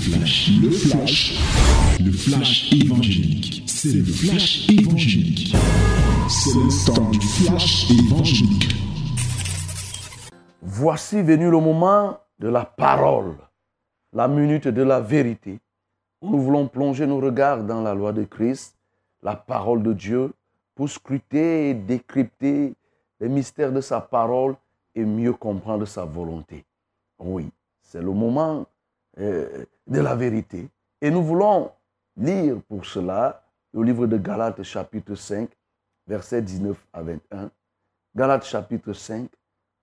flash, le flash, le flash évangélique. C'est le flash évangélique. C'est le temps du flash évangélique. Voici venu le moment de la parole, la minute de la vérité. Nous voulons plonger nos regards dans la loi de Christ, la parole de Dieu, pour scruter et décrypter les mystères de sa parole et mieux comprendre sa volonté. Oui, c'est le moment euh, de la vérité. Et nous voulons lire pour cela le livre de Galates chapitre 5, versets 19 à 21. Galates chapitre 5,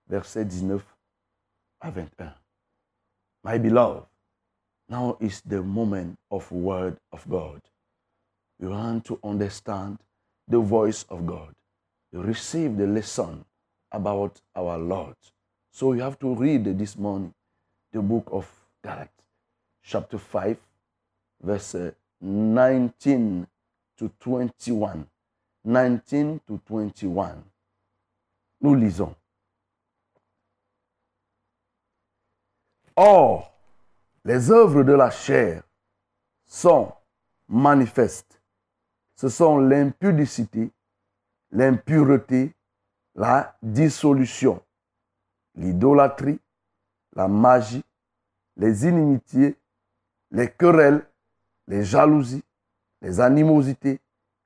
versets 19 à 21. My beloved, now is the moment of word of God. You want to understand the voice of God. You receive the lesson about our Lord. So you have to read this morning the book of Galates, chapter 5, verse 19 to 21. 19 to 21. Nous lisons. Or, les œuvres de la chair sont manifestes. Ce sont l'impudicité, l'impureté, la dissolution, l'idolâtrie, la magie, les inimitiés, les querelles, les jalousies, les animosités,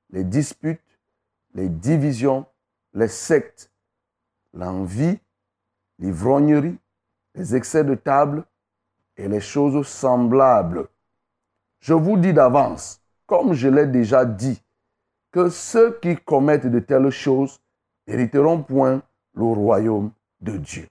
les disputes, les divisions, les sectes, l'envie, l'ivrognerie, les excès de table et les choses semblables. Je vous dis d'avance, comme je l'ai déjà dit, que ceux qui commettent de telles choses n'hériteront point le royaume de Dieu.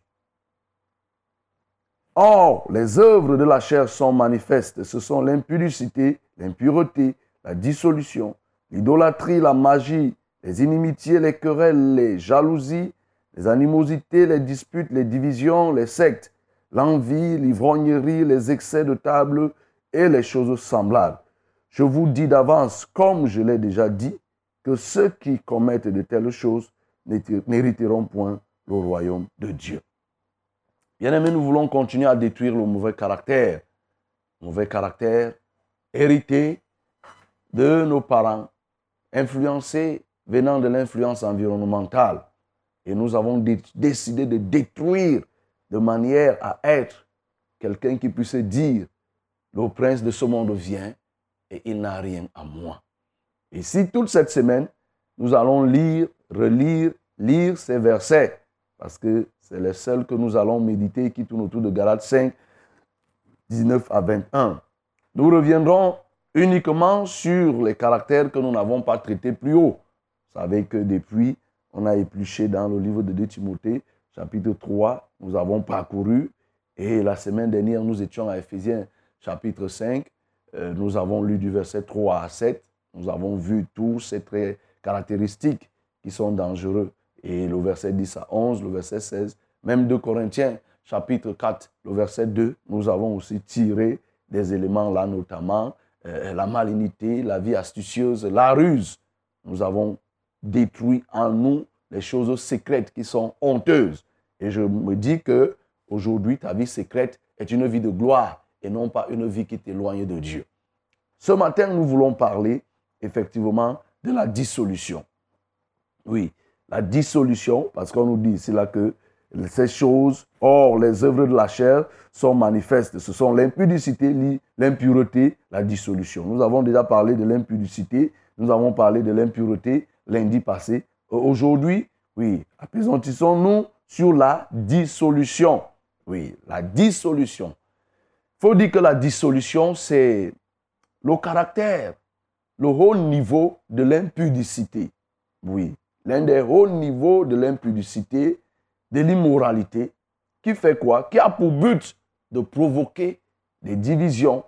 Or, les œuvres de la chair sont manifestes. Ce sont l'impudicité, l'impureté, la dissolution, l'idolâtrie, la magie, les inimitiés, les querelles, les jalousies, les animosités, les disputes, les divisions, les sectes, l'envie, l'ivrognerie, les excès de table et les choses semblables. Je vous dis d'avance, comme je l'ai déjà dit, que ceux qui commettent de telles choses n'hériteront point le royaume de Dieu. Bien-aimés, nous voulons continuer à détruire le mauvais caractère. Mauvais caractère hérité de nos parents, influencé venant de l'influence environnementale. Et nous avons décidé de détruire de manière à être quelqu'un qui puisse dire, le prince de ce monde vient et il n'a rien à moi. Et si toute cette semaine, nous allons lire, relire, lire ces versets, parce que c'est les seuls que nous allons méditer qui tournent autour de Galates 5, 19 à 21. Nous reviendrons uniquement sur les caractères que nous n'avons pas traités plus haut. Vous savez que depuis, on a épluché dans le livre de 2 Timothée, chapitre 3, nous avons parcouru. Et la semaine dernière, nous étions à Ephésiens, chapitre 5. Euh, nous avons lu du verset 3 à 7. Nous avons vu tous ces traits caractéristiques qui sont dangereux. Et le verset 10 à 11, le verset 16, même de Corinthiens, chapitre 4, le verset 2, nous avons aussi tiré des éléments là, notamment euh, la malignité, la vie astucieuse, la ruse. Nous avons détruit en nous les choses secrètes qui sont honteuses. Et je me dis que aujourd'hui, ta vie secrète est une vie de gloire et non pas une vie qui t'éloigne de Dieu. Ce matin, nous voulons parler effectivement de la dissolution. Oui, la dissolution, parce qu'on nous dit ici là que ces choses, or les œuvres de la chair sont manifestes. Ce sont l'impudicité, l'impureté, la dissolution. Nous avons déjà parlé de l'impudicité, nous avons parlé de l'impureté lundi passé. Aujourd'hui, oui, apesantissons-nous sur la dissolution. Oui, la dissolution. Il faut dire que la dissolution, c'est le caractère, le haut niveau de l'impudicité. Oui, l'un des hauts niveaux de l'impudicité, de l'immoralité, qui fait quoi? Qui a pour but de provoquer des divisions,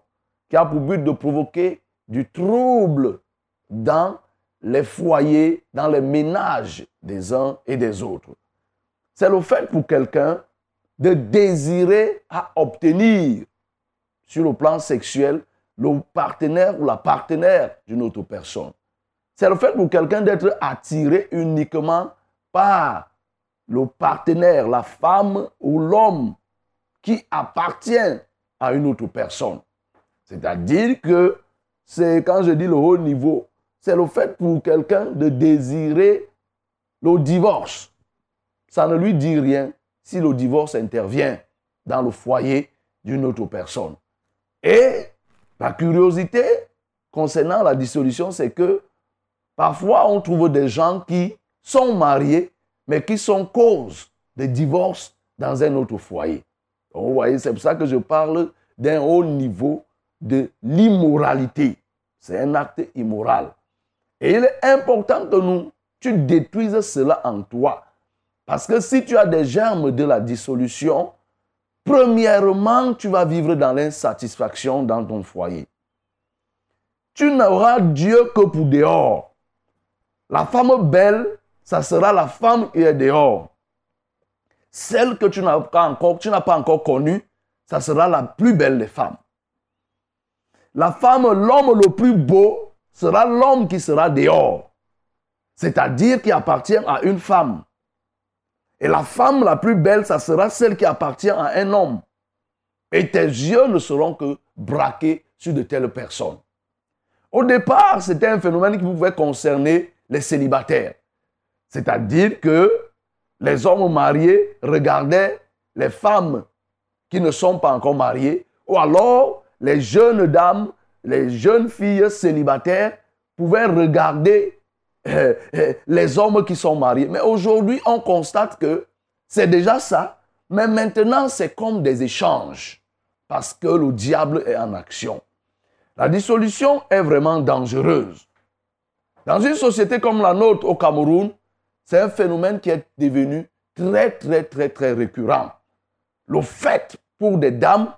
qui a pour but de provoquer du trouble dans les foyers, dans les ménages des uns et des autres. C'est le fait pour quelqu'un de désirer à obtenir sur le plan sexuel le partenaire ou la partenaire d'une autre personne. C'est le fait pour quelqu'un d'être attiré uniquement par le partenaire, la femme ou l'homme qui appartient à une autre personne. C'est-à-dire que c'est quand je dis le haut niveau, c'est le fait pour quelqu'un de désirer le divorce. Ça ne lui dit rien si le divorce intervient dans le foyer d'une autre personne. Et la curiosité concernant la dissolution, c'est que parfois on trouve des gens qui sont mariés, mais qui sont cause de divorce dans un autre foyer. vous voyez, c'est pour ça que je parle d'un haut niveau de l'immoralité. C'est un acte immoral. Et il est important que nous, tu détruises cela en toi. Parce que si tu as des germes de la dissolution, premièrement, tu vas vivre dans l'insatisfaction dans ton foyer. Tu n'auras Dieu que pour dehors. La femme belle, ça sera la femme qui est dehors. Celle que tu n'as pas encore, connue, ça sera la plus belle des femmes. La femme, l'homme le plus beau, sera l'homme qui sera dehors. C'est-à-dire qui appartient à une femme. Et la femme la plus belle, ça sera celle qui appartient à un homme. Et tes yeux ne seront que braqués sur de telles personnes. Au départ, c'était un phénomène qui pouvait concerner célibataires. C'est-à-dire que les hommes mariés regardaient les femmes qui ne sont pas encore mariées, ou alors les jeunes dames, les jeunes filles célibataires pouvaient regarder euh, euh, les hommes qui sont mariés. Mais aujourd'hui, on constate que c'est déjà ça, mais maintenant c'est comme des échanges, parce que le diable est en action. La dissolution est vraiment dangereuse. Dans une société comme la nôtre au Cameroun, c'est un phénomène qui est devenu très, très, très, très récurrent. Le fait pour des dames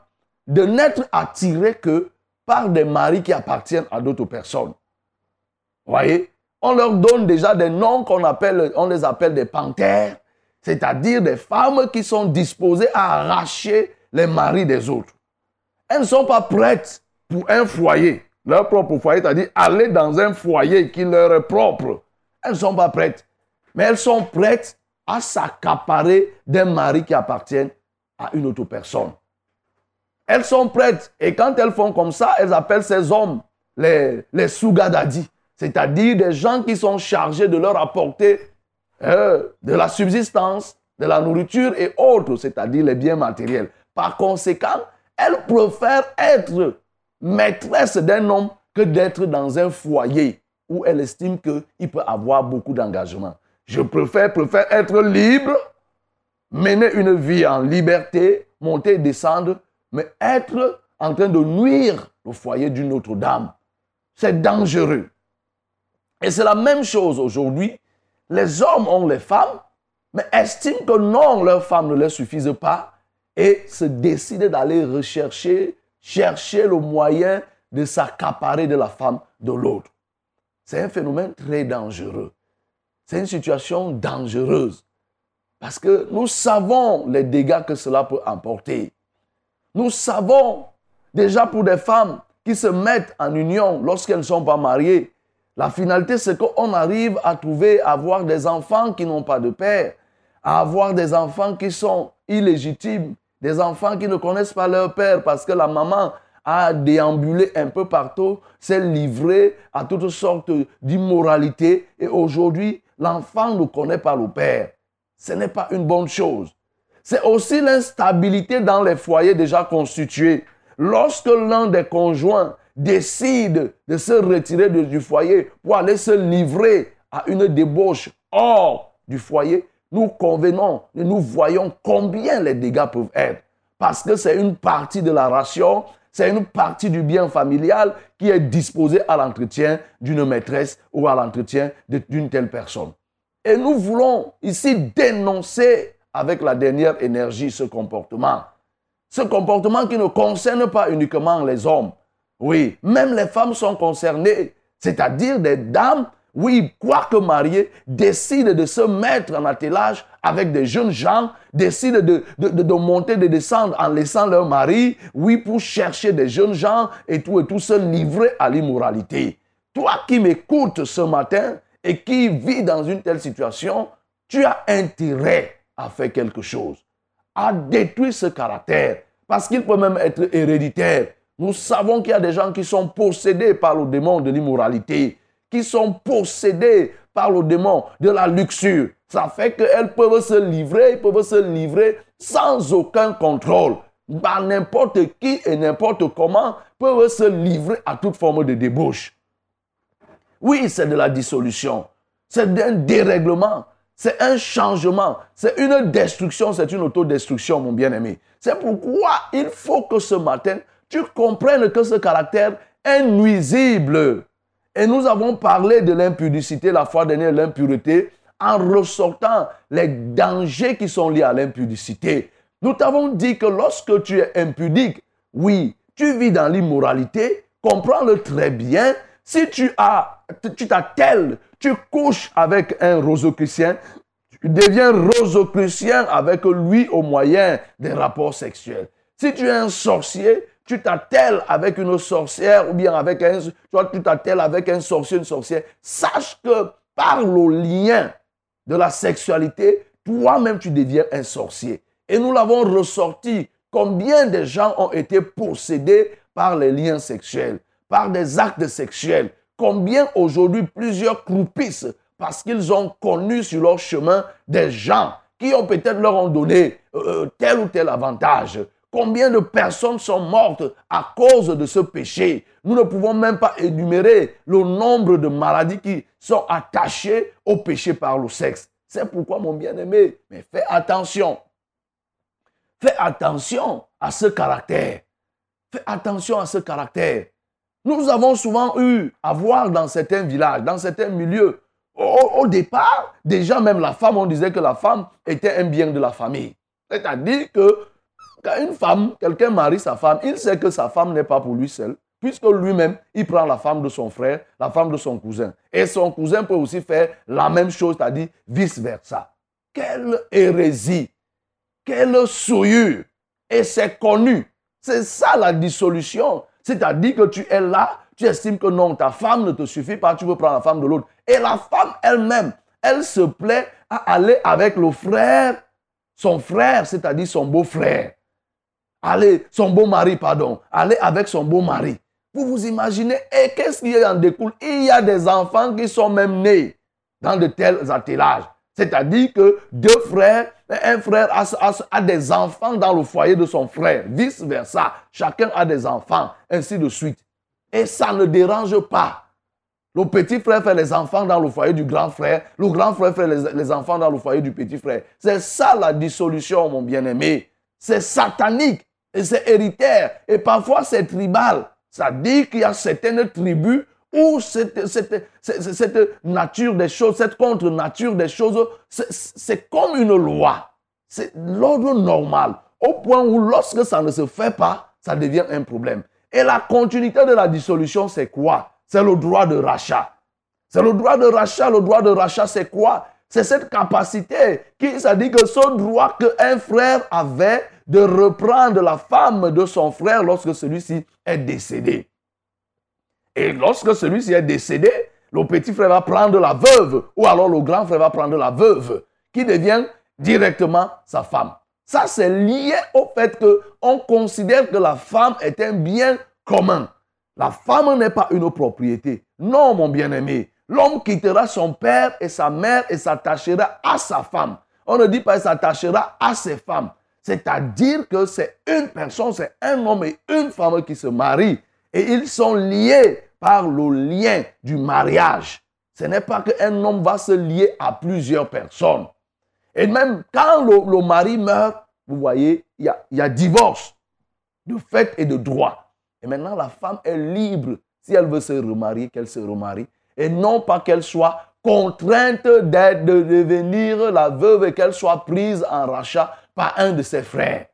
de n'être attirées que par des maris qui appartiennent à d'autres personnes. Vous voyez? On leur donne déjà des noms qu'on appelle, on les appelle des panthères, c'est-à-dire des femmes qui sont disposées à arracher les maris des autres. Elles ne sont pas prêtes pour un foyer, leur propre foyer, c'est-à-dire aller dans un foyer qui leur est propre. Elles ne sont pas prêtes, mais elles sont prêtes à s'accaparer d'un mari qui appartient à une autre personne. Elles sont prêtes. Et quand elles font comme ça, elles appellent ces hommes les, les Sugadadi. C'est-à-dire des gens qui sont chargés de leur apporter euh, de la subsistance, de la nourriture et autres, c'est-à-dire les biens matériels. Par conséquent, elles préfèrent être maîtresse d'un homme que d'être dans un foyer où elle estime qu'il peut avoir beaucoup d'engagement. Je préfère, préfère être libre, mener une vie en liberté, monter et descendre mais être en train de nuire au foyer d'une autre dame, c'est dangereux. Et c'est la même chose aujourd'hui. Les hommes ont les femmes, mais estiment que non, leurs femmes ne leur suffisent pas et se décident d'aller rechercher, chercher le moyen de s'accaparer de la femme de l'autre. C'est un phénomène très dangereux. C'est une situation dangereuse. Parce que nous savons les dégâts que cela peut emporter. Nous savons déjà pour des femmes qui se mettent en union lorsqu'elles ne sont pas mariées, la finalité c'est qu'on arrive à trouver, à avoir des enfants qui n'ont pas de père, à avoir des enfants qui sont illégitimes, des enfants qui ne connaissent pas leur père parce que la maman a déambulé un peu partout, s'est livrée à toutes sortes d'immoralités et aujourd'hui l'enfant ne connaît pas le père. Ce n'est pas une bonne chose c'est aussi l'instabilité dans les foyers déjà constitués. Lorsque l'un des conjoints décide de se retirer du foyer pour aller se livrer à une débauche hors du foyer, nous convenons nous voyons combien les dégâts peuvent être. Parce que c'est une partie de la ration, c'est une partie du bien familial qui est disposée à l'entretien d'une maîtresse ou à l'entretien d'une telle personne. Et nous voulons ici dénoncer avec la dernière énergie ce comportement. Ce comportement qui ne concerne pas uniquement les hommes. Oui, même les femmes sont concernées. C'est-à-dire des dames, oui, quoique mariées, décident de se mettre en attelage avec des jeunes gens, décident de, de, de, monter, de descendre en laissant leur mari, oui, pour chercher des jeunes gens et tout et tout, se livrer à l'immoralité. Toi qui m'écoutes ce matin et qui vis dans une telle situation, tu as intérêt a fait quelque chose, a détruit ce caractère, parce qu'il peut même être héréditaire. Nous savons qu'il y a des gens qui sont possédés par le démon de l'immoralité, qui sont possédés par le démon de la luxure. Ça fait qu'elles peuvent se livrer, peuvent se livrer sans aucun contrôle. Bah, n'importe qui et n'importe comment peuvent se livrer à toute forme de débauche. Oui, c'est de la dissolution. C'est un dérèglement. C'est un changement. C'est une destruction. C'est une autodestruction, mon bien-aimé. C'est pourquoi il faut que ce matin, tu comprennes que ce caractère est nuisible. Et nous avons parlé de l'impudicité la fois dernière, l'impureté, en ressortant les dangers qui sont liés à l'impudicité. Nous t'avons dit que lorsque tu es impudique, oui, tu vis dans l'immoralité, comprends-le très bien. Si tu as, tu t'attelles, tu couches avec un rosicrucien, tu deviens rosicrucien avec lui au moyen des rapports sexuels. Si tu es un sorcier, tu t'attelles avec une sorcière ou bien avec un, tu t'attelles avec un sorcier, une sorcière. Sache que par le lien de la sexualité, toi-même tu deviens un sorcier. Et nous l'avons ressorti. Combien de gens ont été possédés par les liens sexuels, par des actes sexuels? Combien aujourd'hui plusieurs croupissent parce qu'ils ont connu sur leur chemin des gens qui ont peut-être leur ont donné euh, euh, tel ou tel avantage. Combien de personnes sont mortes à cause de ce péché Nous ne pouvons même pas énumérer le nombre de maladies qui sont attachées au péché par le sexe. C'est pourquoi, mon bien-aimé, mais fais attention. Fais attention à ce caractère. Fais attention à ce caractère. Nous avons souvent eu à voir dans certains villages, dans certains milieux, au, départ, déjà même la femme, on disait que la femme était un bien de la famille. C'est-à-dire que quand une femme, quelqu'un marie sa femme, il sait que sa femme n'est pas pour lui seul, puisque lui-même, il prend la femme de son frère, la femme de son cousin. Et son cousin peut aussi faire la même chose, c'est-à-dire vice-versa. Quelle hérésie, quelle souillure. Et c'est connu. C'est ça la dissolution. C'est-à-dire que tu es là, tu estimes que non, ta femme ne te suffit pas, tu veux prendre la femme de l'autre. Et la femme elle-même, elle se plaît à aller avec le frère, son frère, c'est-à-dire son beau-frère. Aller, son beau mari, pardon. Aller avec son beau mari. Vous vous imaginez, et qu'est-ce qui en découle? Il y a des enfants qui sont même nés dans de tels attellages. C'est-à-dire que deux frères, un frère a, des enfants dans le foyer de son frère, vice-versa. Chacun a des enfants, ainsi de suite. Et ça ne dérange pas. Le petit frère fait les enfants dans le foyer du grand frère. Le grand frère fait les enfants dans le foyer du petit frère. C'est ça la dissolution, mon bien-aimé. C'est satanique et c'est héritaire. Et parfois c'est tribal. Ça dit qu'il y a certaines tribus où cette, nature des choses, cette contre-nature des choses, c'est comme une loi. C'est l'ordre normal. Au point où lorsque ça ne se fait pas, ça devient un problème. Et la continuité de la dissolution, c'est quoi? C'est le droit de rachat. C'est le droit de rachat. Le droit de rachat, c'est quoi? C'est cette capacité qui, ça dit que ce droit qu'un frère avait de reprendre la femme de son frère lorsque celui-ci est décédé. Et lorsque celui-ci est décédé, le petit frère va prendre la veuve, ou alors le grand frère va prendre la veuve, qui devient directement sa femme. Ça, c'est lié au fait qu'on considère que la femme est un bien commun. La femme n'est pas une propriété. Non, mon bien-aimé. L'homme quittera son père et sa mère et s'attachera à sa femme. On ne dit pas s'attachera à ses femmes. C'est-à-dire que c'est une personne, c'est un homme et une femme qui se marient. Et ils sont liés par le lien du mariage. Ce n'est pas qu'un homme va se lier à plusieurs personnes. Et même quand le, mari meurt, vous voyez, il y, y a divorce de fait et de droit. Et maintenant, la femme est libre, si elle veut se remarier, qu'elle se remarie. Et non pas qu'elle soit contrainte de devenir la veuve et qu'elle soit prise en rachat par un de ses frères.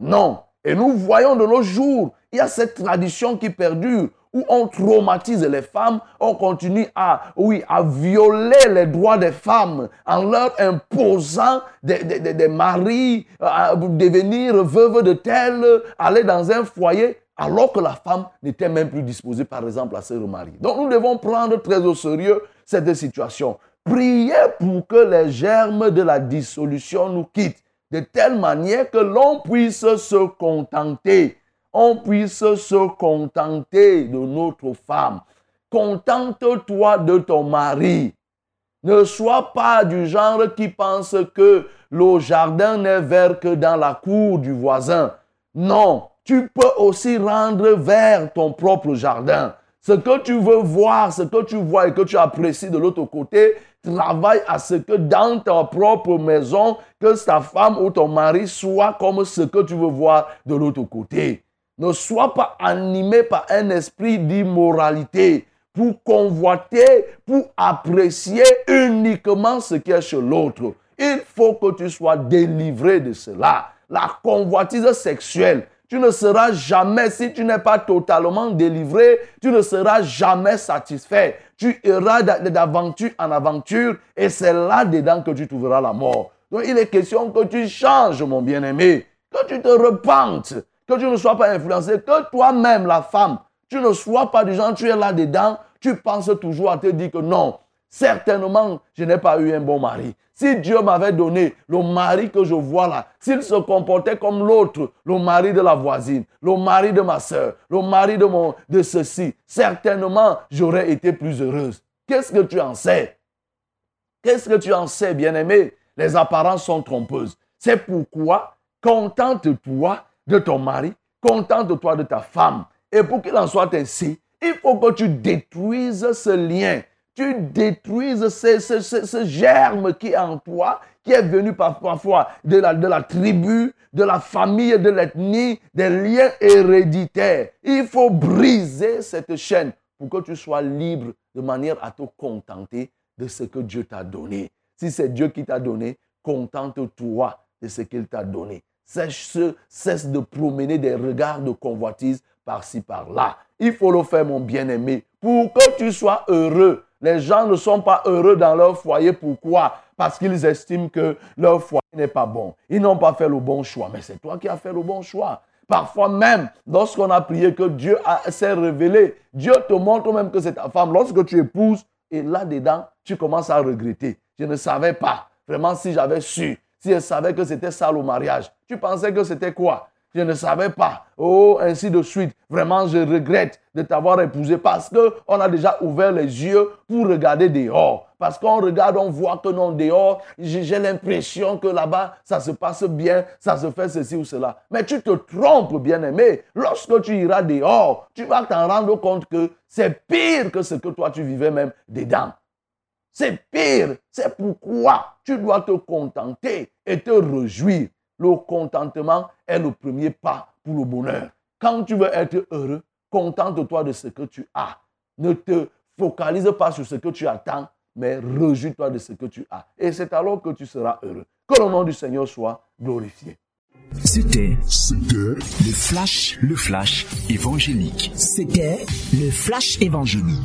Non. Et nous voyons de nos jours, il y a cette tradition qui perdure où on traumatise les femmes, on continue à, oui, à violer les droits des femmes en leur imposant des, des, maris, devenir veuve de tel, aller dans un foyer, alors que la femme n'était même plus disposée, par exemple, à se remarier. Donc nous devons prendre très au sérieux cette situation. Prier pour que les germes de la dissolution nous quittent, de telle manière que l'on puisse se contenter on puisse se contenter de notre femme. Contente-toi de ton mari. Ne sois pas du genre qui pense que le jardin n'est vert que dans la cour du voisin. Non, tu peux aussi rendre vers ton propre jardin. Ce que tu veux voir, ce que tu vois et que tu apprécies de l'autre côté, travaille à ce que dans ta propre maison, que ta femme ou ton mari soit comme ce que tu veux voir de l'autre côté. Ne sois pas animé par un esprit d'immoralité pour convoiter, pour apprécier uniquement ce qui est chez l'autre. Il faut que tu sois délivré de cela. La convoitise sexuelle, tu ne seras jamais, si tu n'es pas totalement délivré, tu ne seras jamais satisfait. Tu iras d'aventure en aventure et c'est là-dedans que tu trouveras la mort. Donc il est question que tu changes, mon bien-aimé, que tu te repentes, que tu ne sois pas influencé, que toi-même, la femme, tu ne sois pas du genre, tu es là-dedans, tu penses toujours à te dire que non, certainement, je n'ai pas eu un bon mari. Si Dieu m'avait donné le mari que je vois là, s'il se comportait comme l'autre, le mari de la voisine, le mari de ma soeur, le mari de, mon, de ceci, certainement, j'aurais été plus heureuse. Qu'est-ce que tu en sais? Qu'est-ce que tu en sais, bien-aimé? Les apparences sont trompeuses. C'est pourquoi, contente-toi de ton mari, contente-toi de ta femme. Et pour qu'il en soit ainsi, il faut que tu détruises ce lien. Tu détruises ce, germe qui est en toi, qui est venu parfois de la, tribu, de la famille, de l'ethnie, des liens héréditaires. Il faut briser cette chaîne pour que tu sois libre de manière à te contenter de ce que Dieu t'a donné. Si c'est Dieu qui t'a donné, contente-toi de ce qu'il t'a donné. Cesse de promener des regards de convoitise par-ci, par-là. Il faut le faire, mon bien-aimé, pour que tu sois heureux. Les gens ne sont pas heureux dans leur foyer. Pourquoi? Parce qu'ils estiment que leur foyer n'est pas bon. Ils n'ont pas fait le bon choix. Mais c'est toi qui as fait le bon choix. Parfois même, lorsqu'on a prié que Dieu s'est révélé, Dieu te montre même que c'est ta femme. Lorsque tu épouses, et là-dedans, tu commences à regretter. Je ne savais pas. Vraiment, si j'avais su, si je savais que c'était ça le mariage, tu pensais que c'était quoi? Je ne savais pas. Oh, ainsi de suite. Vraiment, je regrette de t'avoir épousé parce qu'on a déjà ouvert les yeux pour regarder dehors. Parce qu'on regarde, on voit que non, dehors, j'ai l'impression que là-bas, ça se passe bien, ça se fait ceci ou cela. Mais tu te trompes, bien-aimé. Lorsque tu iras dehors, tu vas t'en rendre compte que c'est pire que ce que toi tu vivais même dedans. C'est pire. C'est pourquoi tu dois te contenter et te réjouir le contentement est le premier pas pour le bonheur. Quand tu veux être heureux, contente-toi de ce que tu as. Ne te focalise pas sur ce que tu attends, mais réjouis-toi de ce que tu as. Et c'est alors que tu seras heureux. Que le nom du Seigneur soit glorifié. C'était, c'était le flash, le flash évangélique. C'était le flash évangélique.